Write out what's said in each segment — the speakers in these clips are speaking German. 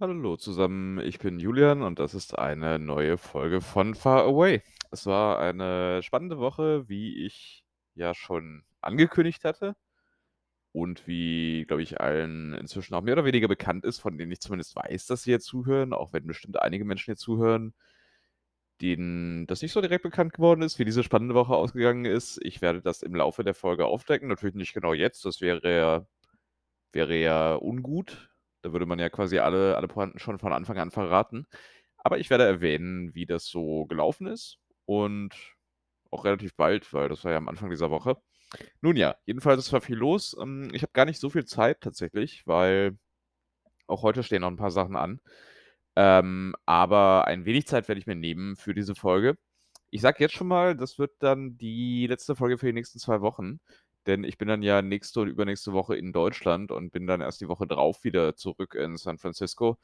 Hallo zusammen, ich bin Julian und das ist eine neue Folge von Far Away. Es war eine spannende Woche, wie ich ja schon angekündigt hatte und wie, glaube ich, allen inzwischen auch mehr oder weniger bekannt ist, von denen ich zumindest weiß, dass sie jetzt zuhören, auch wenn bestimmt einige Menschen jetzt zuhören, denen das nicht so direkt bekannt geworden ist, wie diese spannende Woche ausgegangen ist. Ich werde das im Laufe der Folge aufdecken, natürlich nicht genau jetzt, das wäre ja, wäre ja ungut. Da würde man ja quasi alle, alle Pointen schon von Anfang an verraten. Aber ich werde erwähnen, wie das so gelaufen ist und auch relativ bald, weil das war ja am Anfang dieser Woche. Nun ja, jedenfalls es war viel los. Ähm, ich habe gar nicht so viel Zeit tatsächlich, weil auch heute stehen noch ein paar Sachen an. Ähm, aber ein wenig Zeit werde ich mir nehmen für diese Folge. Ich sage jetzt schon mal, das wird dann die letzte Folge für die nächsten zwei Wochen, denn ich bin dann ja nächste und übernächste Woche in Deutschland und bin dann erst die Woche drauf wieder zurück in San Francisco.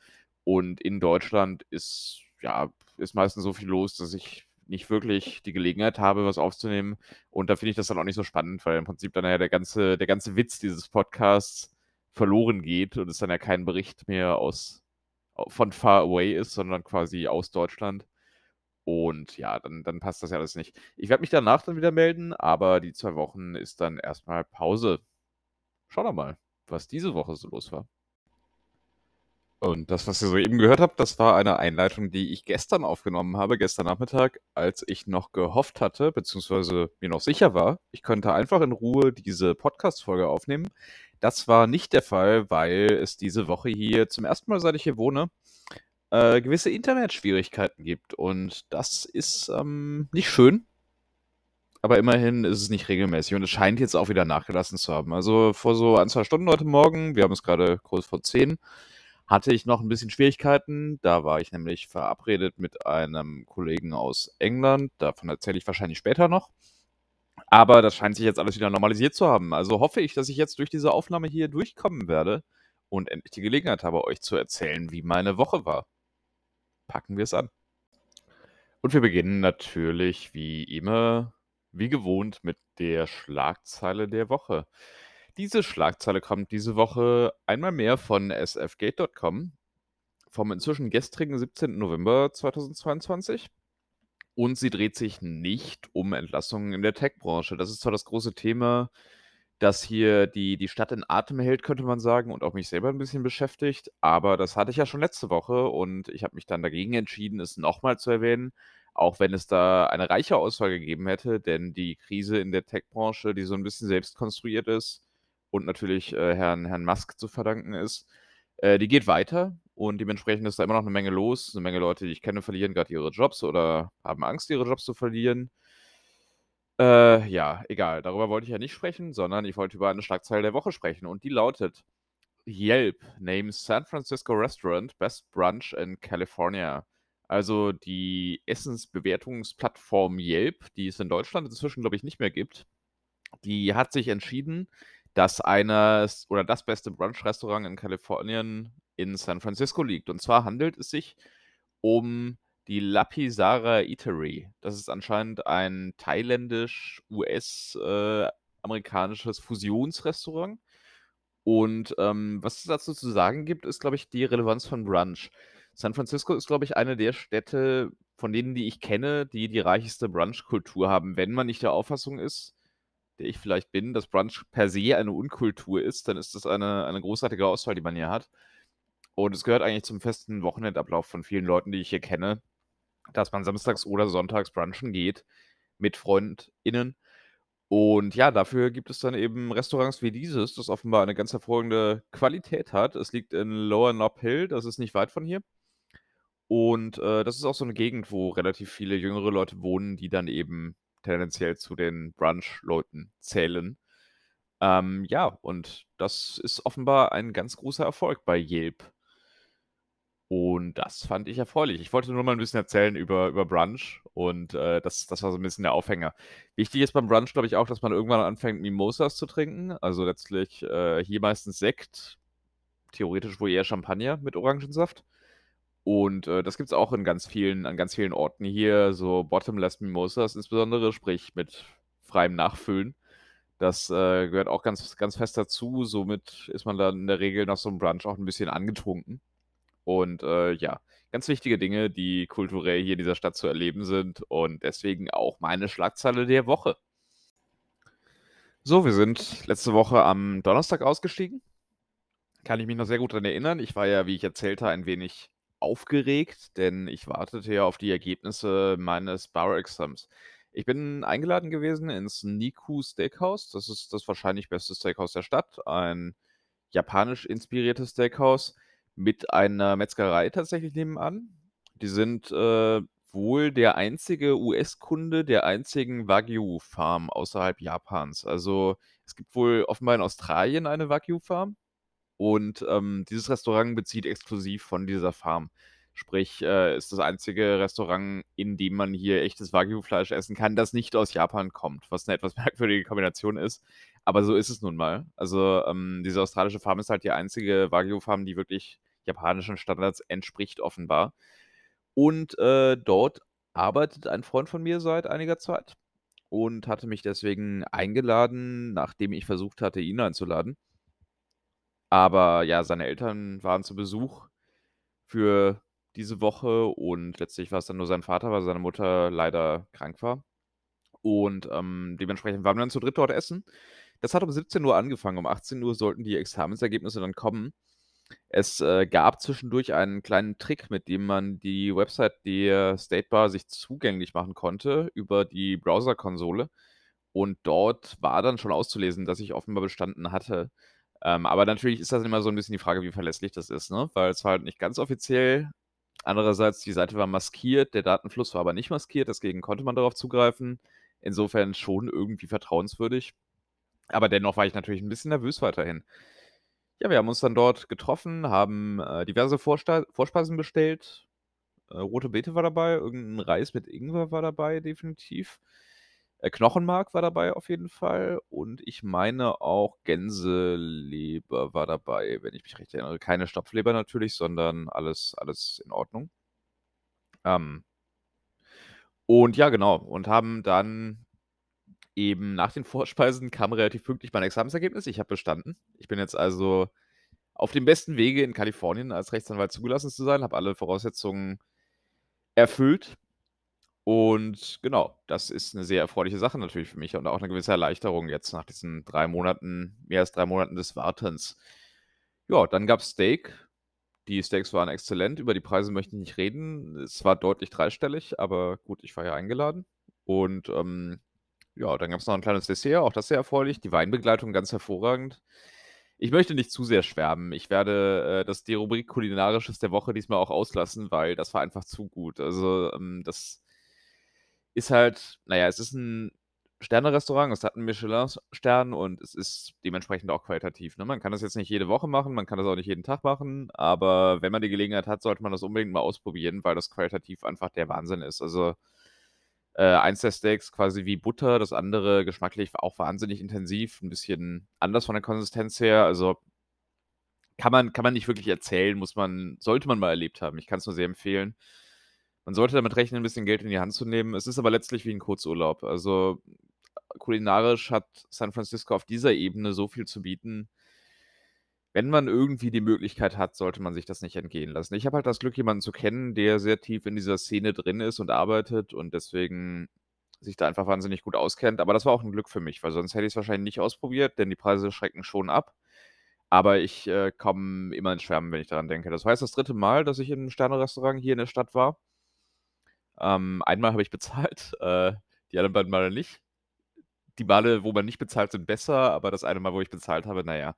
Und in Deutschland ist, ja, ist meistens so viel los, dass ich nicht wirklich die Gelegenheit habe, was aufzunehmen. Und da finde ich das dann auch nicht so spannend, weil im Prinzip dann ja der ganze, der ganze Witz dieses Podcasts verloren geht und es dann ja kein Bericht mehr aus von far away ist, sondern quasi aus Deutschland. Und ja, dann, dann passt das ja alles nicht. Ich werde mich danach dann wieder melden, aber die zwei Wochen ist dann erstmal Pause. Schauen wir mal, was diese Woche so los war. Und das, was ihr soeben gehört habt, das war eine Einleitung, die ich gestern aufgenommen habe, gestern Nachmittag, als ich noch gehofft hatte, beziehungsweise mir noch sicher war, ich könnte einfach in Ruhe diese Podcast-Folge aufnehmen. Das war nicht der Fall, weil es diese Woche hier zum ersten Mal, seit ich hier wohne, äh, gewisse Internetschwierigkeiten gibt. Und das ist ähm, nicht schön. Aber immerhin ist es nicht regelmäßig und es scheint jetzt auch wieder nachgelassen zu haben. Also vor so ein, zwei Stunden heute Morgen, wir haben es gerade kurz vor zehn, hatte ich noch ein bisschen Schwierigkeiten. Da war ich nämlich verabredet mit einem Kollegen aus England. Davon erzähle ich wahrscheinlich später noch. Aber das scheint sich jetzt alles wieder normalisiert zu haben. Also hoffe ich, dass ich jetzt durch diese Aufnahme hier durchkommen werde und endlich die Gelegenheit habe, euch zu erzählen, wie meine Woche war. Packen wir es an. Und wir beginnen natürlich wie immer, wie gewohnt, mit der Schlagzeile der Woche. Diese Schlagzeile kommt diese Woche einmal mehr von sfgate.com vom inzwischen gestrigen 17. November 2022. Und sie dreht sich nicht um Entlassungen in der Tech-Branche. Das ist zwar das große Thema, das hier die, die Stadt in Atem hält, könnte man sagen, und auch mich selber ein bisschen beschäftigt. Aber das hatte ich ja schon letzte Woche und ich habe mich dann dagegen entschieden, es nochmal zu erwähnen, auch wenn es da eine reiche Auswahl gegeben hätte, denn die Krise in der Tech-Branche, die so ein bisschen selbst konstruiert ist und natürlich äh, Herrn, Herrn Musk zu verdanken ist, äh, die geht weiter und dementsprechend ist da immer noch eine Menge los. Eine Menge Leute, die ich kenne, verlieren gerade ihre Jobs oder haben Angst, ihre Jobs zu verlieren. Äh, ja, egal. Darüber wollte ich ja nicht sprechen, sondern ich wollte über eine Schlagzeile der Woche sprechen und die lautet: Yelp names San Francisco Restaurant Best Brunch in California. Also die Essensbewertungsplattform Yelp, die es in Deutschland inzwischen, glaube ich, nicht mehr gibt, die hat sich entschieden, dass eines oder das beste Brunch-Restaurant in Kalifornien in San Francisco liegt. Und zwar handelt es sich um die Lapisara Eatery. Das ist anscheinend ein thailändisch-US-amerikanisches äh, Fusionsrestaurant. Und ähm, was es dazu zu sagen gibt, ist, glaube ich, die Relevanz von Brunch. San Francisco ist, glaube ich, eine der Städte, von denen, die ich kenne, die die reichste Brunch-Kultur haben. Wenn man nicht der Auffassung ist, der ich vielleicht bin, dass Brunch per se eine Unkultur ist, dann ist das eine, eine großartige Auswahl, die man hier hat. Und es gehört eigentlich zum festen Wochenendablauf von vielen Leuten, die ich hier kenne, dass man samstags oder sonntags brunchen geht mit FreundInnen. Und ja, dafür gibt es dann eben Restaurants wie dieses, das offenbar eine ganz hervorragende Qualität hat. Es liegt in Lower Nob Hill, das ist nicht weit von hier. Und äh, das ist auch so eine Gegend, wo relativ viele jüngere Leute wohnen, die dann eben tendenziell zu den Brunch-Leuten zählen. Ähm, ja, und das ist offenbar ein ganz großer Erfolg bei Yelp. Und das fand ich erfreulich. Ich wollte nur mal ein bisschen erzählen über, über Brunch und äh, das, das war so ein bisschen der Aufhänger. Wichtig ist beim Brunch, glaube ich, auch, dass man irgendwann anfängt, Mimosas zu trinken. Also letztlich äh, hier meistens Sekt, theoretisch wohl eher Champagner mit Orangensaft. Und äh, das gibt es auch in ganz vielen, an ganz vielen Orten hier, so Bottomless Mimosas insbesondere, sprich mit freiem Nachfüllen. Das äh, gehört auch ganz, ganz fest dazu. Somit ist man dann in der Regel nach so einem Brunch auch ein bisschen angetrunken. Und, äh, ja, ganz wichtige Dinge, die kulturell hier in dieser Stadt zu erleben sind und deswegen auch meine Schlagzeile der Woche. So, wir sind letzte Woche am Donnerstag ausgestiegen. Kann ich mich noch sehr gut dran erinnern. Ich war ja, wie ich erzählte, ein wenig aufgeregt, denn ich wartete ja auf die Ergebnisse meines Bar-Exams. Ich bin eingeladen gewesen ins Niku Steakhouse. Das ist das wahrscheinlich beste Steakhouse der Stadt. Ein japanisch inspiriertes Steakhouse mit einer Metzgerei tatsächlich nebenan. Die sind, äh, wohl der einzige US-Kunde der einzigen Wagyu-Farm außerhalb Japans. Also, es gibt wohl offenbar in Australien eine Wagyu-Farm und, ähm, dieses Restaurant bezieht exklusiv von dieser Farm. Sprich, äh, ist das einzige Restaurant, in dem man hier echtes Wagyu-Fleisch essen kann, das nicht aus Japan kommt, was 'ne etwas merkwürdige Kombination ist. Aber so ist es nun mal. Also, ähm, diese australische Farm ist halt die einzige Wagyu-Farm, die wirklich japanischen Standards entspricht offenbar. Und, äh, dort arbeitet ein Freund von mir seit einiger Zeit und hatte mich deswegen eingeladen, nachdem ich versucht hatte, ihn einzuladen. Aber ja, seine Eltern waren zu Besuch für diese Woche und letztlich war's dann nur sein Vater, weil seine Mutter leider krank war. Und, ähm, dementsprechend waren wir dann zu dritt dort essen. Das hat um 17:00 angefangen. Um 18:00 sollten die Examensergebnisse dann kommen. Es, äh, gab zwischendurch einen kleinen Trick, mit dem man die Website der State Bar sich zugänglich machen konnte über die Browserkonsole. Und dort war dann schon auszulesen, dass ich offenbar bestanden hatte. Ähm, aber natürlich ist das immer so 'n bisschen die Frage, wie verlässlich das ist, ne? Weil es war halt nicht ganz offiziell. Andererseits, die Seite war maskiert, der Datenfluss war aber nicht maskiert, deswegen konnte man darauf zugreifen. Insofern schon irgendwie vertrauenswürdig. Aber dennoch war ich natürlich 'n bisschen nervös weiterhin. Ja, wir haben uns dann dort getroffen, haben, äh, diverse Vorsta Vorspeisen bestellt. Äh, rote Beete war dabei, irgend 'n Reis mit Ingwer war dabei definitiv. Äh, Knochenmark war dabei auf jeden Fall und ich meine auch Gänseleber war dabei, wenn ich mich recht erinnere. Keine Stopfleber natürlich, sondern alles alles in Ordnung. Ähm und ja, genau. Und haben dann eben nach den Vorspeisen kam relativ pünktlich mein Examensergebnis. Ich habe bestanden. Ich bin jetzt also auf dem besten Wege, in Kalifornien als Rechtsanwalt zugelassen zu sein, habe alle Voraussetzungen erfüllt. Und genau, das ist 'ne sehr erfreuliche Sache natürlich für mich und auch 'ne gewisse Erleichterung jetzt nach diesen 3 Monaten mehr als 3 Monaten des Wartens. Ja, dann gab's Steak. Die Steaks waren exzellent. Über die Preise möchte ich nicht reden. Es war deutlich dreistellig, aber gut, ich war ja eingeladen. Und, ähm, ja, dann gab's noch 'n kleines Dessert, auch das sehr erfreulich. Die Weinbegleitung ganz hervorragend. Ich möchte nicht zu sehr schwärmen. Ich werde, äh, das die Rubrik Kulinarisches der Woche diesmal auch auslassen, weil das war einfach zu gut. Also, ähm, das ist halt na ja, es ist 'n Sternerestaurant. Es hat 'n Michelin-Stern und es ist dementsprechend auch qualitativ, ne? Man kann das jetzt nicht jede Woche machen, man kann das auch nicht jeden Tag machen, aber wenn man die Gelegenheit hat, sollte man das unbedingt mal ausprobieren, weil das qualitativ einfach der Wahnsinn ist. Also, äh, eins der Steaks quasi wie Butter, das andere geschmacklich auch wahnsinnig intensiv, 'n bisschen anders von der Konsistenz her. Also kann man kann man nicht wirklich erzählen, muss man sollte man mal erlebt haben. Ich kann's nur sehr empfehlen. Man sollte damit rechnen, 'n bisschen Geld in die Hand zu nehmen. Es ist aber letztlich wie 'n Kurzurlaub. Also, kulinarisch hat San Francisco auf dieser Ebene so viel zu bieten. Wenn man irgendwie die Möglichkeit hat, sollte man sich das nicht entgehen lassen. Ich habe halt das Glück, jemanden zu kennen, der sehr tief in dieser Szene drin ist und arbeitet und deswegen sich da einfach wahnsinnig gut auskennt. Aber das war auch 'n Glück für mich, weil sonst hätte ich's wahrscheinlich nicht ausprobiert, denn die Preise schrecken schon ab. Aber ich, äh, komme immer ins Schwärmen, wenn ich daran denke. Das jetzt das 3. Mal, dass ich in 'nem Sternerestaurant hier in der Stadt war. Ähm, einmal habe ich bezahlt, äh, die anderen beiden Male nicht. Die Male, wo man nicht bezahlt, sind besser, aber das eine Mal, wo ich bezahlt habe, na ja,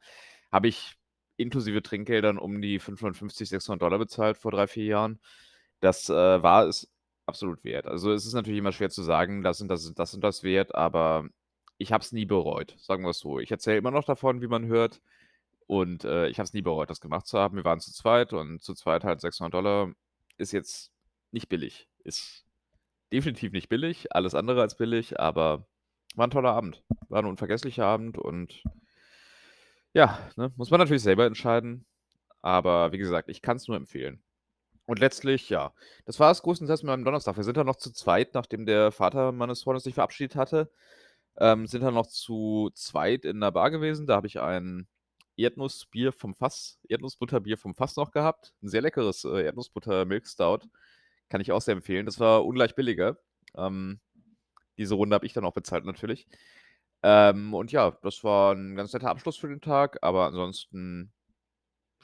habe ich inklusive Trinkgeldern um die 550, $600 bezahlt vor 3, 4 Jahren. Das, äh, war es absolut wert. Also, es ist natürlich immer schwer zu sagen, das und das ist das und das wert, aber ich habe es nie bereut, sagen wir's so. Ich erzähle immer noch davon, wie man hört und, äh, ich habe es nie bereut, das gemacht zu haben. Wir waren zu zweit und zu zweit halt $600 ist jetzt nicht billig. Ist definitiv nicht billig, alles andere als billig, aber war 'n toller Abend. War 'n unvergesslicher Abend und ja, ne, muss man natürlich selber entscheiden, aber wie gesagt, ich kann's nur empfehlen. Und letztlich, ja, das war's größtenteils mit meinem Donnerstag. Wir sind dann noch zu zweit, nachdem der Vater meines Freundes sich verabschiedet hatte, ähm, sind dann noch zu zweit in 'ner Bar gewesen. Da habe ich einen Erdnussbier vom Fass Erdnussbutterbier vom Fass noch gehabt. 'N sehr leckeres, äh, Erdnussbutter-Milk-Stout. Kann ich auch sehr empfehlen. Das war ungleich billiger. Ähm, diese Runde habe ich dann auch bezahlt natürlich. Ähm, und ja, das war 'n ganz netter Abschluss für den Tag, aber ansonsten,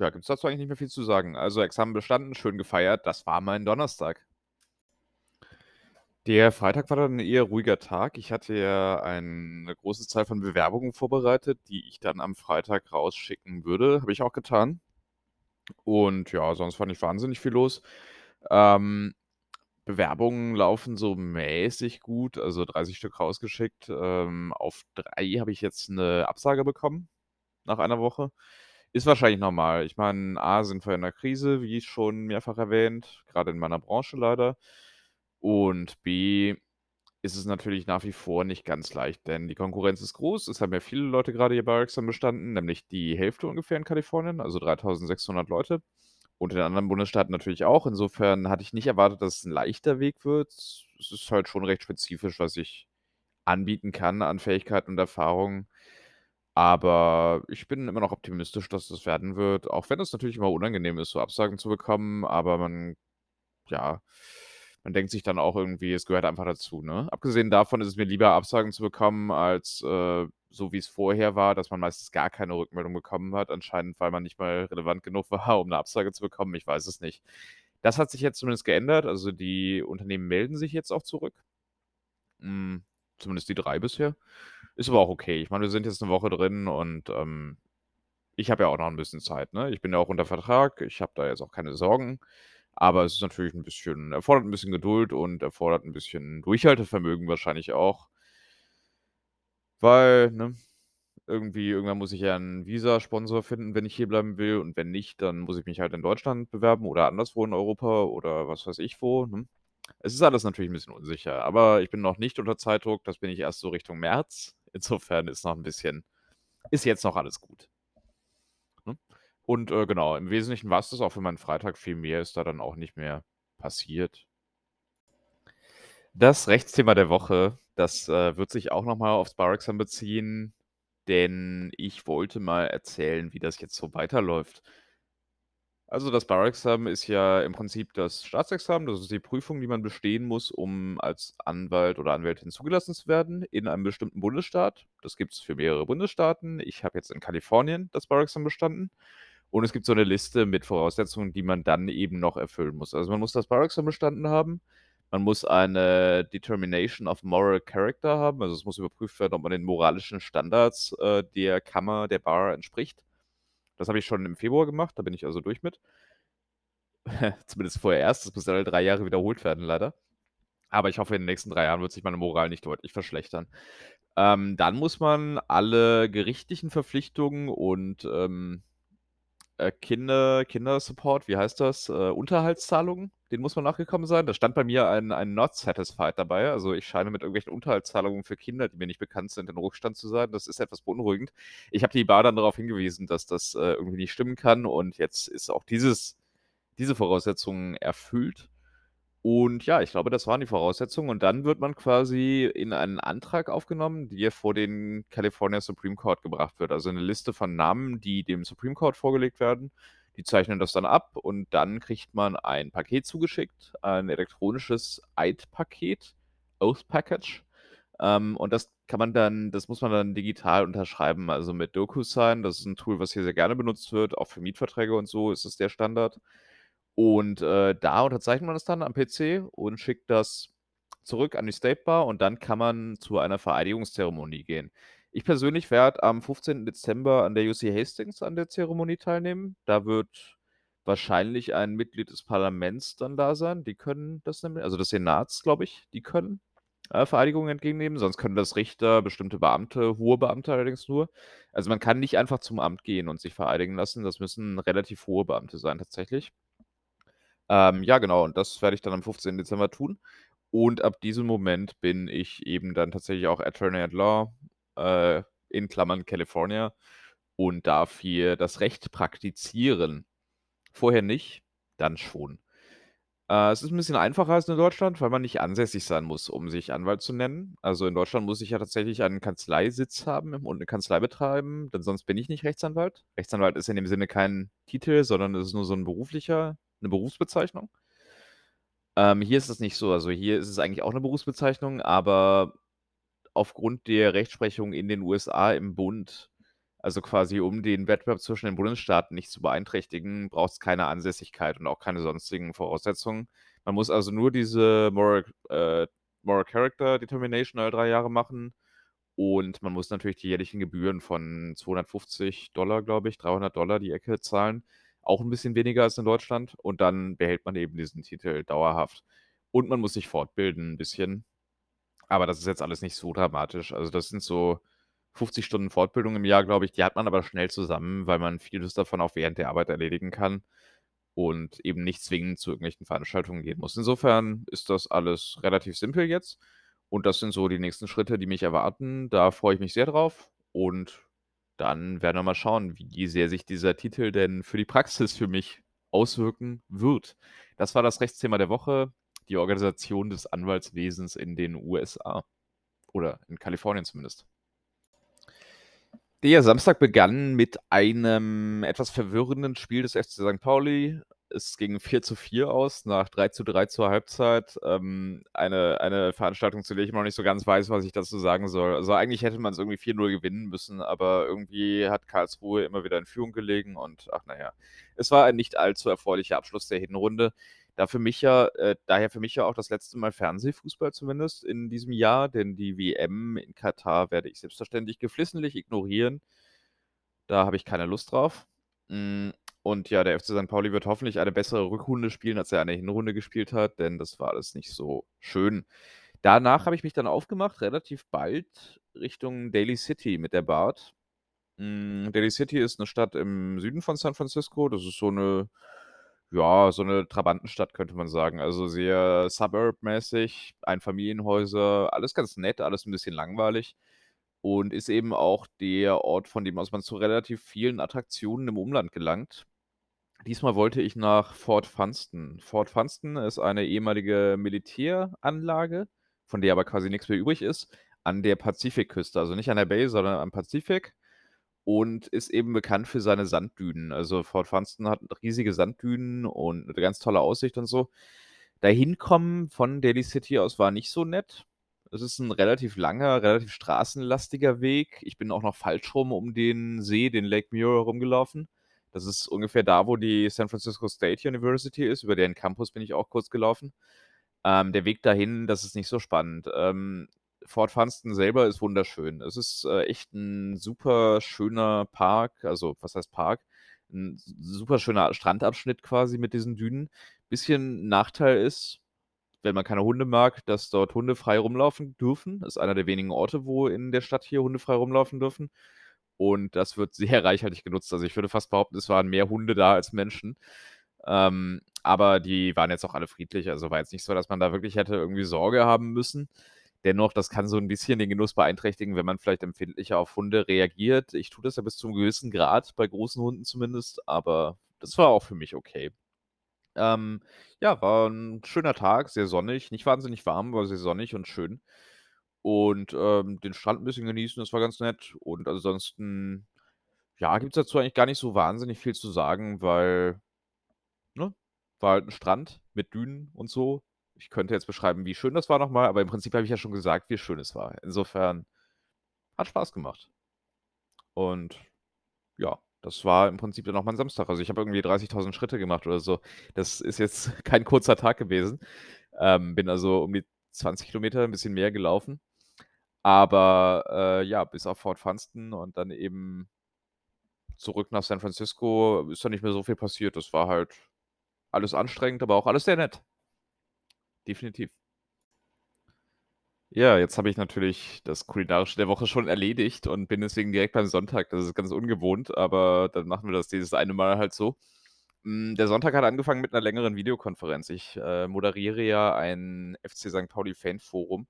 ja, gibt's dazu eigentlich nicht mehr viel zu sagen. Also, Examen bestanden, schön gefeiert. Das war mein Donnerstag. Der Freitag war dann 'n eher ruhiger Tag. Ich hatte ja eine große Zahl von Bewerbungen vorbereitet, die ich dann am Freitag rausschicken würde. Habe ich auch getan. Und ja, sonst war nicht wahnsinnig viel los. Ähm, Bewerbungen laufen so mäßig gut, also 30 Stück rausgeschickt. Ähm, auf 3 habe ich jetzt 'ne Absage bekommen nach einer Woche. Ist wahrscheinlich normal. Ich meine, A, sind wir in 'ner Krise, wie schon mehrfach erwähnt, grade in meiner Branche leider. Und B, ist es natürlich nach wie vor nicht ganz leicht, denn die Konkurrenz ist groß. Es haben ja viele Leute grade ihr Bauexamen bestanden, nämlich die Hälfte ungefähr in Kalifornien, also 3.600 Leute und in anderen Bundesstaaten natürlich auch. Insofern hatte ich nicht erwartet, dass es 'n leichter Weg wird. Es ist halt schon recht spezifisch, was ich anbieten kann an Fähigkeiten und Erfahrungen. Aber ich bin immer noch optimistisch, dass das werden wird, auch wenn es natürlich immer unangenehm ist, so Absagen zu bekommen, aber man ja, man denkt sich dann auch irgendwie, es gehört einfach dazu, ne? Abgesehen davon ist es mir lieber, Absagen zu bekommen, als, äh, so wie's vorher war, dass man meistens gar keine Rückmeldung bekommen hat, anscheinend, weil man nicht mal relevant genug war, um 'ne Absage zu bekommen. Ich weiß es nicht. Das hat sich jetzt zumindest geändert. Also, die Unternehmen melden sich jetzt auch zurück. Hm, zumindest die 3 bisher. Ist aber auch okay. Ich meine, wir sind jetzt 'ne Woche drin und, ähm, ich habe ja auch noch 'n bisschen Zeit, ne? Ich bin ja auch unter Vertrag. Ich habe da jetzt auch keine Sorgen. Aber es ist natürlich 'n bisschen erfordert 'n bisschen Geduld und erfordert 'n bisschen Durchhaltevermögen wahrscheinlich auch. Weil, ne, irgendwie irgendwann muss ich ja 'n Visasponsor finden, wenn ich hierbleiben will und wenn nicht, dann muss ich mich halt in Deutschland bewerben oder anderswo in Europa oder was weiß ich wo, ne? Es ist alles natürlich 'n bisschen unsicher, aber ich bin noch nicht unter Zeitdruck. Das bin ich erst so Richtung März. Insofern ist noch 'n bisschen ist jetzt noch alles gut. Und, äh, genau, im Wesentlichen war's das auch für meinen Freitag. Viel mehr ist da dann auch nicht mehr passiert. Das Rechtsthema der Woche, das, äh, wird sich auch noch mal aufs Bauexamen beziehen, denn ich wollte mal erzählen, wie das jetzt so weiterläuft. Also, das Bauexamen ist ja im Prinzip das Staatsexamen. Das ist die Prüfung, die man bestehen muss, um als Anwalt oder Anwältin zugelassen zu werden in einem bestimmten Bundesstaat. Das gibt's für mehrere Bundesstaaten. Ich habe jetzt in Kalifornien das Bauexamen bestanden und es gibt so 'ne Liste mit Voraussetzungen, die man dann eben noch erfüllen muss. Also, man muss das Bauexamen bestanden haben. Man muss eine Determination of Moral Character haben. Also, es muss überprüft werden, ob man den moralischen Standards, äh, der Kammer, der Bar entspricht. Das habe ich schon im Februar gemacht, da bin ich also durch mit. Zumindest vorerst. Das muss alle 3 Jahre wiederholt werden leider. Aber ich hoffe, in den nächsten 3 Jahren wird sich meine Moral nicht deutlich verschlechtern. Ähm, dann muss man alle gerichtlichen Verpflichtungen und, ähm, äh, Kinder Kindersupport, wie heißt das? Äh, Unterhaltszahlungen, denen muss man nachgekommen sein. Da stand bei mir ein ein Not Satisfied dabei. Also, ich scheine mit irgendwelchen Unterhaltszahlungen für Kinder, die mir nicht bekannt sind, in Rückstand zu sein. Das ist etwas beunruhigend. Ich habe die Bar dann darauf hingewiesen, dass das, äh, irgendwie nicht stimmen kann und jetzt ist auch dieses diese Voraussetzung erfüllt. Und ja, ich glaube, das waren die Voraussetzungen und dann wird man quasi in einen Antrag aufgenommen, der vor den California Supreme Court gebracht wird. Also, 'ne Liste von Namen, die dem Supreme Court vorgelegt werden. Die zeichnen das dann ab und dann kriegt man ein Paket zugeschickt, ein elektronisches Eidpaket, Oath Package. Ähm, und das kann man dann das muss man dann digital unterschreiben, also mit DocuSign. Das ist 'n Tool, was hier sehr gerne benutzt wird. Auch für Mietverträge und so ist das der Standard. Und, äh, da unterzeichnet man das dann am PC und schickt das zurück an die State Bar und dann kann man zu einer Vereidigungszeremonie gehen. Ich persönlich werde am 15. Dezember an der UC Hastings an der Zeremonie teilnehmen. Da wird wahrscheinlich ein Mitglied des Parlaments dann da sein. Die können das nämlich also des Senats, glaube ich, die können, äh, Vereidigungen entgegennehmen, sonst können das Richter, bestimmte Beamte, hohe Beamte allerdings nur. Also, man kann nicht einfach zum Amt gehen und sich vereidigen lassen. Das müssen relativ hohe Beamte sein tatsächlich. Ähm, ja, genau, und das werde ich dann am 15. Dezember tun. Und ab diesem Moment bin ich eben dann tatsächlich auch Attorney at Law, äh, in Klammern California und darf hier das Recht praktizieren. Vorher nicht, dann schon. Äh, es ist 'n bisschen einfacher als in Deutschland, weil man nicht ansässig sein muss, um sich Anwalt zu nennen. Also, in Deutschland muss ich ja tatsächlich einen Kanzleisitz haben und 'ne Kanzlei betreiben, denn sonst bin ich nicht Rechtsanwalt. Rechtsanwalt ist in dem Sinne kein Titel, sondern es ist nur so 'n beruflicher 'ne Berufsbezeichnung. Ähm, hier ist das nicht so. Also, hier ist es eigentlich auch 'ne Berufsbezeichnung, aber aufgrund der Rechtsprechung in den USA im Bund, also quasi um den Wettbewerb zwischen den Bundesstaaten nicht zu beeinträchtigen, braucht's keine Ansässigkeit und auch keine sonstigen Voraussetzungen. Man muss also nur diese Moral äh, Moral Character Determination alle 3 Jahre machen und man muss natürlich die jährlichen Gebühren von $250, glaube ich, $300 die Ecke zahlen. Auch 'n bisschen weniger als in Deutschland und dann behält man eben diesen Titel dauerhaft. Und man muss sich fortbilden 'n bisschen. Aber das ist jetzt alles nicht so dramatisch. Also, das sind so 50 Stunden Fortbildung im Jahr, glaube ich. Die hat man aber schnell zusammen, weil man vieles davon auch während der Arbeit erledigen kann und eben nicht zwingend zu irgendwelchen Veranstaltungen gehen muss. Insofern ist das alles relativ simpel jetzt und das sind so die nächsten Schritte, die mich erwarten. Da freue ich mich sehr drauf und dann werden wir mal schauen, wie sehr sich dieser Titel denn für die Praxis für mich auswirken wird. Das war das Rechtsthema der Woche, die Organisation des Anwaltswesens in den USA oder in Kalifornien zumindest. Der Samstag begann mit einem etwas verwirrenden Spiel des FC Sankt Pauli. Es ging 4:4 aus nach 3:3 zur Halbzeit. Ähm, eine eine Veranstaltung, zu der ich noch nicht so ganz weiß, was ich dazu sagen soll. Also, eigentlich hätte man's irgendwie 4:0 gewinnen müssen, aber irgendwie hat Karlsruhe immer wieder in Führung gelegen und ach na ja. Es war ein nicht allzu erfreulicher Abschluss der Hinrunde. Da für mich ja äh, daher für mich ja auch das letzte Mal Fernsehfußball zumindest in diesem Jahr, denn die WM in Katar werde ich selbstverständlich geflissentlich ignorieren. Da habe ich keine Lust drauf. Hm, und ja, der FC Sankt Pauli wird hoffentlich eine bessere Rückrunde spielen, als er eine Hinrunde gespielt hat, denn das war alles nicht so schön. Danach habe ich mich dann aufgemacht, relativ bald Richtung Daly City mit der Bahrt. Hm, Daly City ist 'ne Stadt im Süden von San Francisco. Das ist so 'ne ja, so 'ne Trabantenstadt, könnte man sagen. Also, sehr Suburb-mäßig, Einfamilienhäuser, alles ganz nett, alles 'n bisschen langweilig und ist eben auch der Ort, von dem aus man zu relativ vielen Attraktionen im Umland gelangt. Diesmal wollte ich nach Fort Funston. Fort Funston ist eine ehemalige Militäranlage, von der aber quasi nix mehr übrig ist, an der Pazifikküste. Also, nicht an der Bay, sondern am Pazifik und ist eben bekannt für seine Sanddünen. Also, Fort Funston hat riesige Sanddünen und 'ne ganz tolle Aussicht und so. Dahin kommen von Daly City aus war nicht so nett. Es ist 'n relativ langer, relativ straßenlastiger Weg. Ich bin auch noch falsch rum um den See, den Lake Mirror rumgelaufen. Das ist ungefähr da, wo die San Francisco State University ist. Über deren Campus bin ich auch kurz gelaufen. Ähm, der Weg dahin, das ist nicht so spannend. Ähm, Fort Funston selber ist wunderschön. Es ist, äh, echt 'n super schöner Park. Also, was heißt Park? 'N s super schöner Strandabschnitt quasi mit diesen Dünen. Bisschen Nachteil ist, wenn man keine Hunde mag, dass dort Hunde frei rumlaufen dürfen. Ist einer der wenigen Orte, wo in der Stadt hier Hunde frei rumlaufen dürfen und das wird sehr reichhaltig genutzt. Also, ich würde fast behaupten, es waren mehr Hunde da als Menschen. Ähm, aber die waren jetzt auch alle friedlich. Also, war jetzt nicht so, dass man da wirklich hätte irgendwie Sorge haben müssen. Dennoch, das kann so 'n bisschen den Genuss beeinträchtigen, wenn man vielleicht empfindlicher auf Hunde reagiert. Ich tue das ja bis zu 'nem gewissen Grad, bei großen Hunden zumindest, aber das war auch für mich okay. Ähm, ja, war 'n schöner Tag, sehr sonnig, nicht wahnsinnig warm, aber sehr sonnig und schön. Und, ähm, den Strand 'n bisschen genießen, das war ganz nett. Und ansonsten, ja, gibt's dazu eigentlich gar nicht so wahnsinnig viel zu sagen, weil ne, war halt 'n Strand mit Dünen und so. Ich könnte jetzt beschreiben, wie schön das war noch mal, aber im Prinzip habe ich ja schon gesagt, wie schön es war. Insofern hat Spaß gemacht. Und ja, das war im Prinzip dann auch mein Samstag. Also, ich habe irgendwie 30.000 Schritte gemacht oder so. Das ist jetzt kein kurzer Tag gewesen. Ähm, bin also um die 20 Kilometer, 'n bisschen mehr gelaufen. Aber, äh, ja, bis auf Fort Funston und dann eben zurück nach San Francisco ist da nicht mehr so viel passiert. Das war halt alles anstrengend, aber auch alles sehr nett. Definitiv. Ja, jetzt habe ich natürlich das Kulinarische der Woche schon erledigt und bin deswegen direkt beim Sonntag. Das ist ganz ungewohnt, aber dann machen wir das dieses eine Mal halt so. Hm, der Sonntag hat angefangen mit 'ner längeren Videokonferenz. Ich, äh, moderiere ja ein FC Sankt Pauli-Fanforum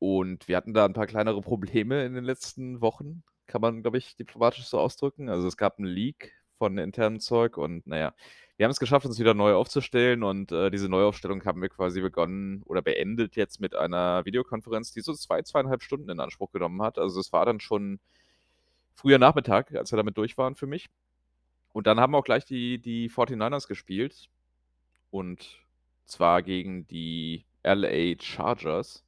und wir hatten da 'n paar kleinere Probleme in den letzten Wochen, kann man, glaube ich, diplomatisch so ausdrücken. Also, es gab 'n Leak von internem Zeug und na ja, Wir haben es geschafft, uns wieder neu aufzustellen und, äh, diese Neuaufstellung haben wir quasi begonnen oder beendet jetzt mit einer Videokonferenz, die so 2, 2,5 Stunden in Anspruch genommen hat. Also, es war dann schon früher Nachmittag, als wir damit durch waren für mich. Und dann haben auch gleich die die 49ers gespielt und zwar gegen die LA Chargers,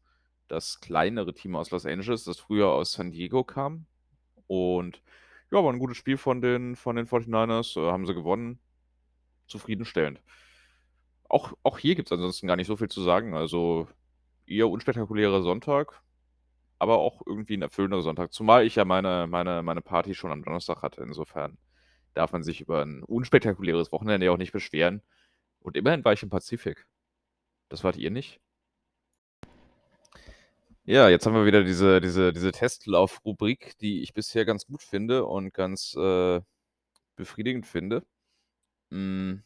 das kleinere Team aus Los Angeles, das früher aus San Diego kam. Und ja, war 'n gutes Spiel von den von den 49ers, äh, haben sie gewonnen. Zufriedenstellend. Auch auch hier gibt's ansonsten gar nicht so viel zu sagen. Also, eher unspektakulärer Sonntag, aber auch irgendwie 'n erfüllender Sonntag, zumal ich ja meine meine meine Party schon am Donnerstag hatte. Insofern darf man sich über 'n unspektakuläres Wochenende ja auch nicht beschweren. Und immerhin war ich im Pazifik. Das wart ihr nicht? Ja, jetzt haben wir wieder diese diese diese Testlauf-Rubrik, die ich bisher ganz gut finde und ganz, äh, befriedigend finde. Hm.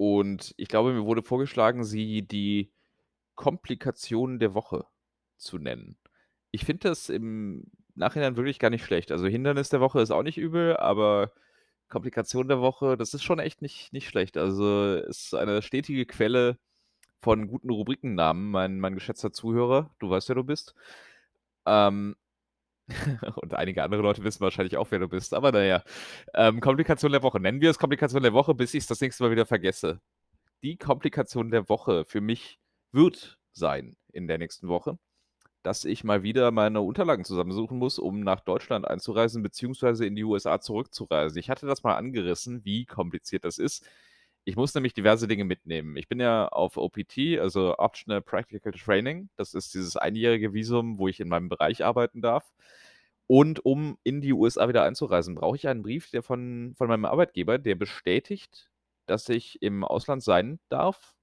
Und ich glaube, mir wurde vorgeschlagen, sie die Komplikation der Woche zu nennen. Ich finde das im Nachhinein wirklich gar nicht schlecht. Also, Hindernis der Woche ist auch nicht übel, aber Komplikation der Woche, das ist schon echt nicht nicht schlecht. Also, ist eine stetige Quelle von guten Rubrikennamen, mein mein geschätzter Zuhörer. Du weißt, wer du bist. Ähm, und einige andere Leute wissen wahrscheinlich auch, wer du bist, aber na ja. Ähm, Komplikation der Woche. Nennen wir es Komplikation der Woche, bis ich's das nächste Mal wieder vergesse. Die Komplikation der Woche für mich wird sein in der nächsten Woche, dass ich mal wieder meine Unterlagen zusammensuchen muss, um nach Deutschland einzureisen beziehungsweise in die USA zurückzureisen. Ich hatte das mal angerissen, wie kompliziert das ist. Ich muss nämlich diverse Dinge mitnehmen. Ich bin ja auf OPT, also Optional Practical Training. Das ist dieses einjährige Visum, wo ich in meinem Bereich arbeiten darf. Und um in die USA wieder einzureisen, brauche ich einen Brief, der von von meinem Arbeitgeber, der bestätigt, dass ich im Ausland sein darf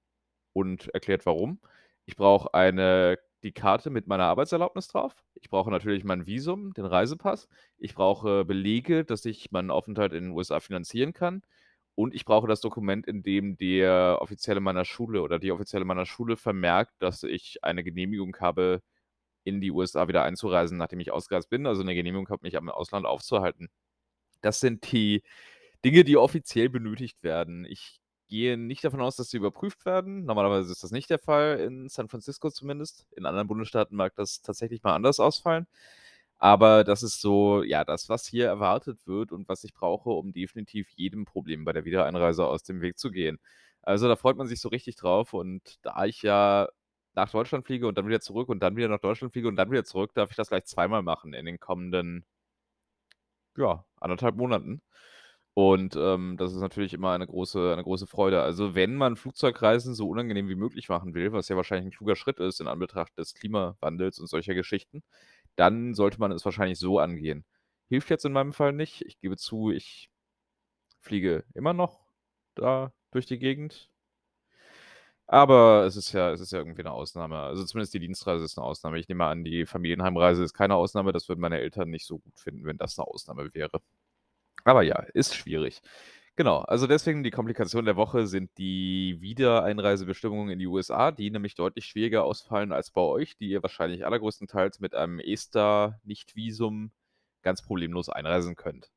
und erklärt, warum. Ich brauche eine die Karte mit meiner Arbeitserlaubnis drauf. Ich brauche natürlich mein Visum, den Reisepass. Ich brauche Belege, dass ich meinen Aufenthalt in den USA finanzieren kann. Und ich brauche das Dokument, in dem der Offizielle meiner Schule oder die Offizielle meiner Schule vermerkt, dass ich eine Genehmigung habe, in die USA wieder einzureisen, nachdem ich ausgereist bin. Also 'ne Genehmigung habe, mich am Ausland aufzuhalten. Das sind die Dinge, die offiziell benötigt werden. Ich gehe nicht davon aus, dass sie überprüft werden. Normalerweise ist das nicht der Fall, in San Francisco zumindest. In anderen Bundesstaaten mag das tatsächlich mal anders ausfallen. Aber das ist so, ja, das, was hier erwartet wird und was ich brauche, um definitiv jedem Problem bei der Wiedereinreise aus dem Weg zu gehen. Also, da freut man sich so richtig drauf und da ich ja nach Deutschland fliege und dann wieder zurück und dann wieder nach Deutschland fliege und dann wieder zurück, darf ich das gleich zweimal machen in den kommenden ja, 1,5 Monaten. Und, ähm, das ist natürlich immer eine große eine große Freude. Also, wenn man Flugzeugreisen so unangenehm wie möglich machen will, was ja wahrscheinlich 'n kluger Schritt ist in Anbetracht des Klimawandels und solcher Geschichten, dann sollte man es wahrscheinlich so angehen. Hilft jetzt in meinem Fall nicht. Ich gebe zu, ich fliege immer noch da durch die Gegend. Aber es ist ja es ist ja irgendwie 'ne Ausnahme. Also, zumindest die Dienstreise ist 'ne Ausnahme. Ich nehme an, die Familienheimreise ist keine Ausnahme. Das würden meine Eltern nicht so gut finden, wenn das 'ne Ausnahme wäre. Aber ja, ist schwierig. Genau, also deswegen die Komplikation der Woche sind die Wiedereinreisebestimmungen in die USA, die nämlich deutlich schwieriger ausfallen als bei euch, die ihr wahrscheinlich allergrößtenteils mit einem ESTA-Nicht-Visum ganz problemlos einreisen könnt.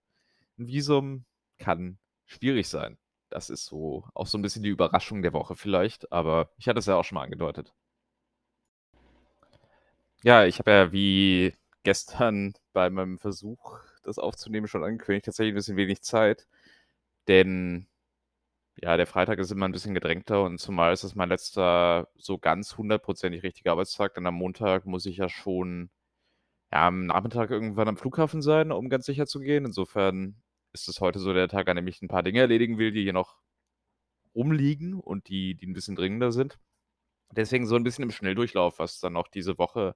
'N Visum kann schwierig sein. Das ist so auch so 'n bisschen die Überraschung der Woche vielleicht, aber ich hatte es ja auch schon mal angedeutet. Ja, ich habe ja wie gestern bei meinem Versuch, das aufzunehmen, schon angekündigt, tatsächlich 'n bisschen wenig Zeit. Denn ja, der Freitag ist immer 'n bisschen gedrängter und zumal ist das mein letzter so ganz hundertprozentig richtiger Arbeitstag, denn am Montag muss ich ja schon, ja, am Nachmittag irgendwann am Flughafen sein, um ganz sicher zu gehen. Insofern ist es heute so der Tag, an dem ich 'n paar Dinge erledigen will, die hier noch rumliegen und die die 'n bisschen dringender sind. Deswegen so 'n bisschen im Schnelldurchlauf, was dann auch diese Woche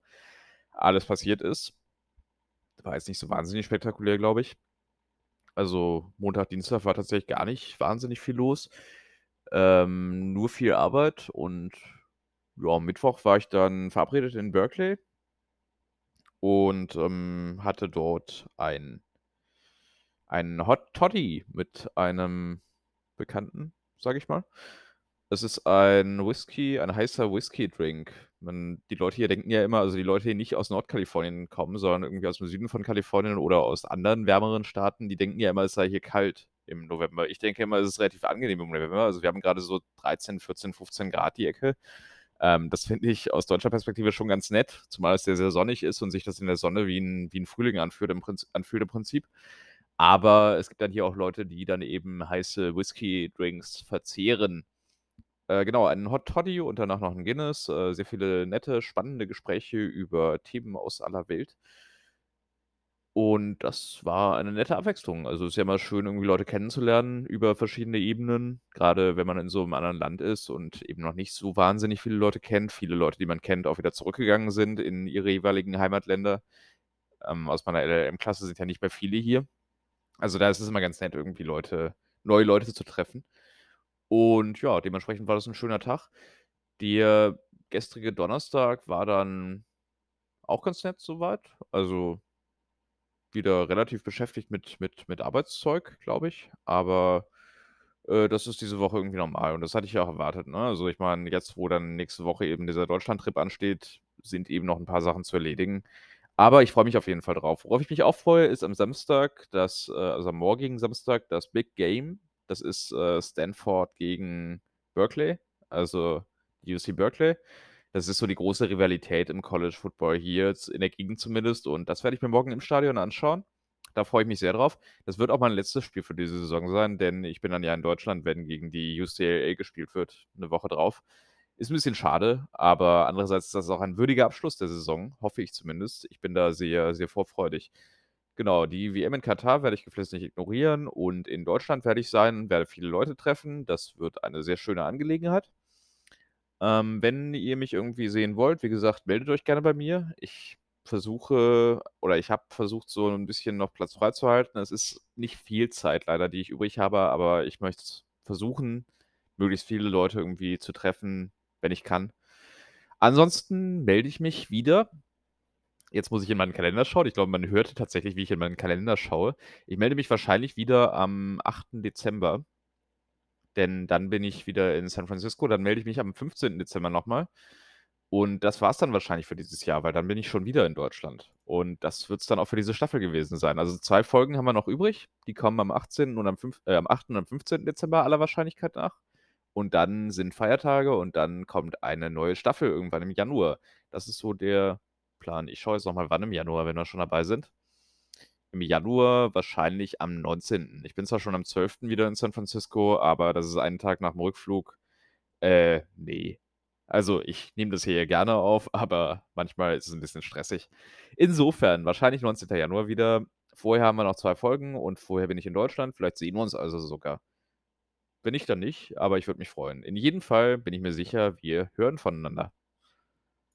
alles passiert ist. War jetzt nicht so wahnsinnig spektakulär, glaube ich. Also, Montag, Dienstag war tatsächlich gar nicht wahnsinnig viel los. Ähm, nur viel Arbeit und ja, Mittwoch war ich dann verabredet in Berkeley und, ähm, hatte dort ein ein Hot Toddy mit einem Bekannten, sage ich mal. Es ist ein Whisky ein heißer Whisky-Drink. Man die Leute hier denken ja immer also, die Leute, die nicht aus Nordkalifornien kommen, sondern irgendwie aus'm Süden von Kalifornien oder aus anderen wärmeren Staaten, die denken ja immer, es sei hier kalt im November. Ich denke immer, es ist relativ angenehm im November. Also, wir haben grade so 13, 14, 15 Grad die Ecke. Ähm, das finde ich aus deutscher Perspektive schon ganz nett, zumal es sehr, sehr sonnig ist und sich das in der Sonne wie 'n wie 'n Frühling anfühlt im Prinz anfühlt im Prinzip. Aber es gibt dann hier auch Leute, die dann eben heiße Whisky-Drinks verzehren. Äh, genau, einen Hot Toddy und danach noch 'n Guinness, äh, sehr viele nette, spannende Gespräche über Themen aus aller Welt. Und das war eine nette Abwechslung. Also, ist ja immer schön, irgendwie Leute kennenzulernen über verschiedene Ebenen, grade wenn man in so 'nem anderen Land ist und eben noch nicht so wahnsinnig viele Leute kennt. Viele Leute, die man kennt, auch wieder zurückgegangen sind in ihre jeweiligen Heimatländer. Ähm, aus meiner LLM-Klasse sind ja nicht mehr viele hier. Also, da ist es immer ganz nett, irgendwie Leute neue Leute zu treffen. Und ja, dementsprechend war das 'n schöner Tag. Der gestrige Donnerstag war dann auch ganz nett so weit. Also wieder relativ beschäftigt mit mit mit Arbeitszeug, glaube ich. Aber, äh, das ist diese Woche irgendwie normal und das hatte ich ja auch erwartet, ne? Also, ich meine, jetzt, wo dann nächste Woche eben dieser Deutschlandtrip ansteht, sind eben noch 'n paar Sachen zu erledigen. Aber ich freue mich auf jeden Fall drauf. Worauf ich mich auch freue, ist am Samstag das äh, also am morgigen Samstag das Big Game. Das ist, äh, Stanford gegen Berkeley, also UC Berkeley. Das ist so die große Rivalität im College Football hier in der Gegend zumindest und das werde ich mir morgen im Stadion anschauen. Da freue ich mich sehr drauf. Das wird auch mein letztes Spiel für diese Saison sein, denn ich bin dann ja in Deutschland, wenn gegen die UCLA gespielt wird, 'ne Woche drauf. Ist 'n bisschen schade, aber andererseits ist das auch ein würdiger Abschluss der Saison, hoffe ich zumindest. Ich bin da sehr, sehr vorfreudig. Genau, die WM in Katar werde ich geflissentlich ignorieren und in Deutschland werde ich sein, werde viele Leute treffen. Das wird eine sehr schöne Angelegenheit. Ähm, wenn ihr mich irgendwie sehen wollt, wie gesagt, meldet euch gerne bei mir. Ich versuche oder ich habe versucht, so 'n bisschen noch Platz freizuhalten. Es ist nicht viel Zeit leider, die ich übrig habe, aber ich möchte versuchen, möglichst viele Leute irgendwie zu treffen, wenn ich kann. Ansonsten melde ich mich wieder jetzt muss ich in meinen Kalender schauen. Ich glaube, man hört tatsächlich, wie ich in meinen Kalender schaue. Ich melde mich wahrscheinlich wieder am 8. Dezember. Denn dann bin ich wieder in San Francisco. Dann melde ich mich am 15. Dezember noch mal. Und das war's dann wahrscheinlich für dieses Jahr, weil dann bin ich schon wieder in Deutschland. Und das wird's dann auch für diese Staffel gewesen sein. Also, 2 Folgen haben wir noch übrig. Die kommen am 18. und am fünf äh, am 8. und am 15. Dezember aller Wahrscheinlichkeit nach. Und dann sind Feiertage und dann kommt eine neue Staffel irgendwann im Januar. Das ist so der Plan. Ich schaue jetzt noch mal, wann im Januar, wenn wir schon dabei sind. Im Januar wahrscheinlich am 19. Ich bin zwar schon am 12. wieder in San Francisco, aber das ist einen Tag nach dem Rückflug. Äh, ne. Also, ich nehme das hier gerne auf, aber manchmal ist es 'n bisschen stressig. Insofern wahrscheinlich 19. Januar wieder. Vorher haben wir noch 2 Folgen und vorher bin ich in Deutschland. Vielleicht sehen wir uns also sogar. Wenn nicht, dann nicht, aber ich würde mich freuen. In jedem Fall bin ich mir sicher, wir hören voneinander.